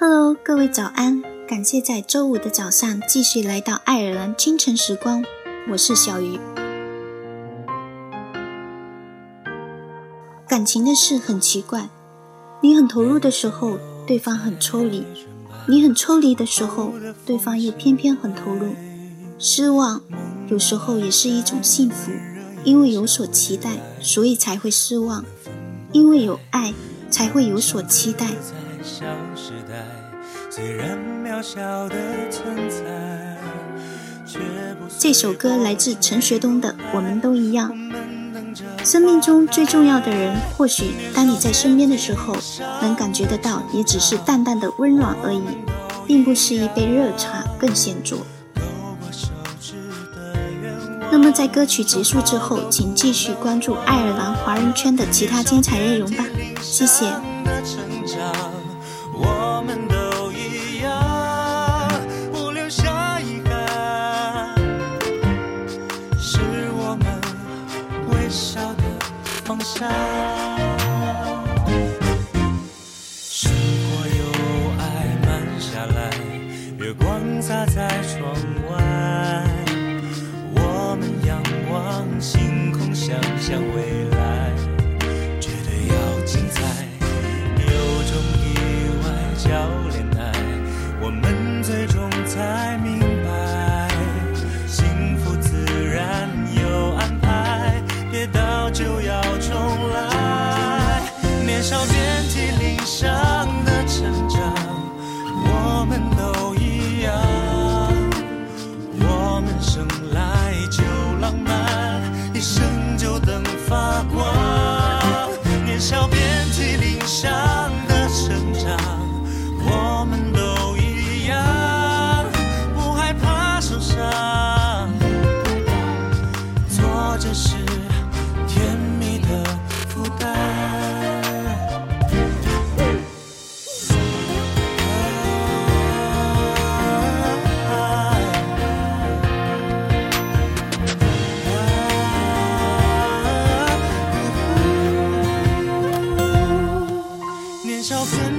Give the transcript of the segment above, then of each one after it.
Hello，各位早安！感谢在周五的早上继续来到爱尔兰清晨时光，我是小鱼。感情的事很奇怪，你很投入的时候，对方很抽离；你很抽离的时候，对方又偏偏很投入。失望有时候也是一种幸福，因为有所期待，所以才会失望；因为有爱，才会有所期待。这首歌来自陈学冬的《我们都一样》。生命中最重要的人，或许当你在身边的时候，能感觉得到，也只是淡淡的温暖而已，并不是一杯热茶更显著。那么在歌曲结束之后，请继续关注爱尔兰华人圈的其他精彩内容吧，谢谢。我们都一样，不留下遗憾，是我们微笑的方向。如果有爱慢下来，月光洒在窗外，我们仰望星空，想象未来。少遍体鳞伤的成长，我们都一样。我们生来就浪漫，一生就等发光。年少遍体鳞伤的成长，我们都一样，不害怕受伤。做着是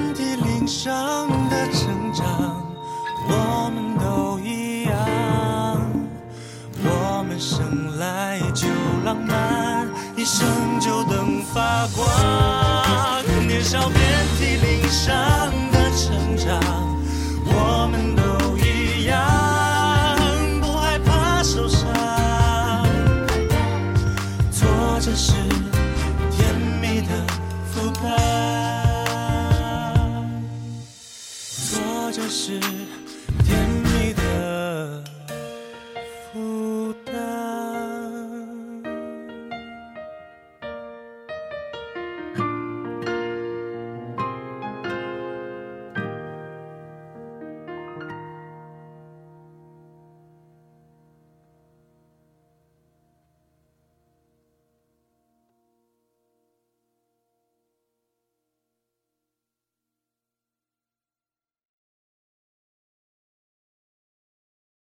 遍体鳞伤的成长，我们都一样。我们生来就浪漫，一生就等发光。年少遍体鳞伤的成长，我们都这是甜蜜的负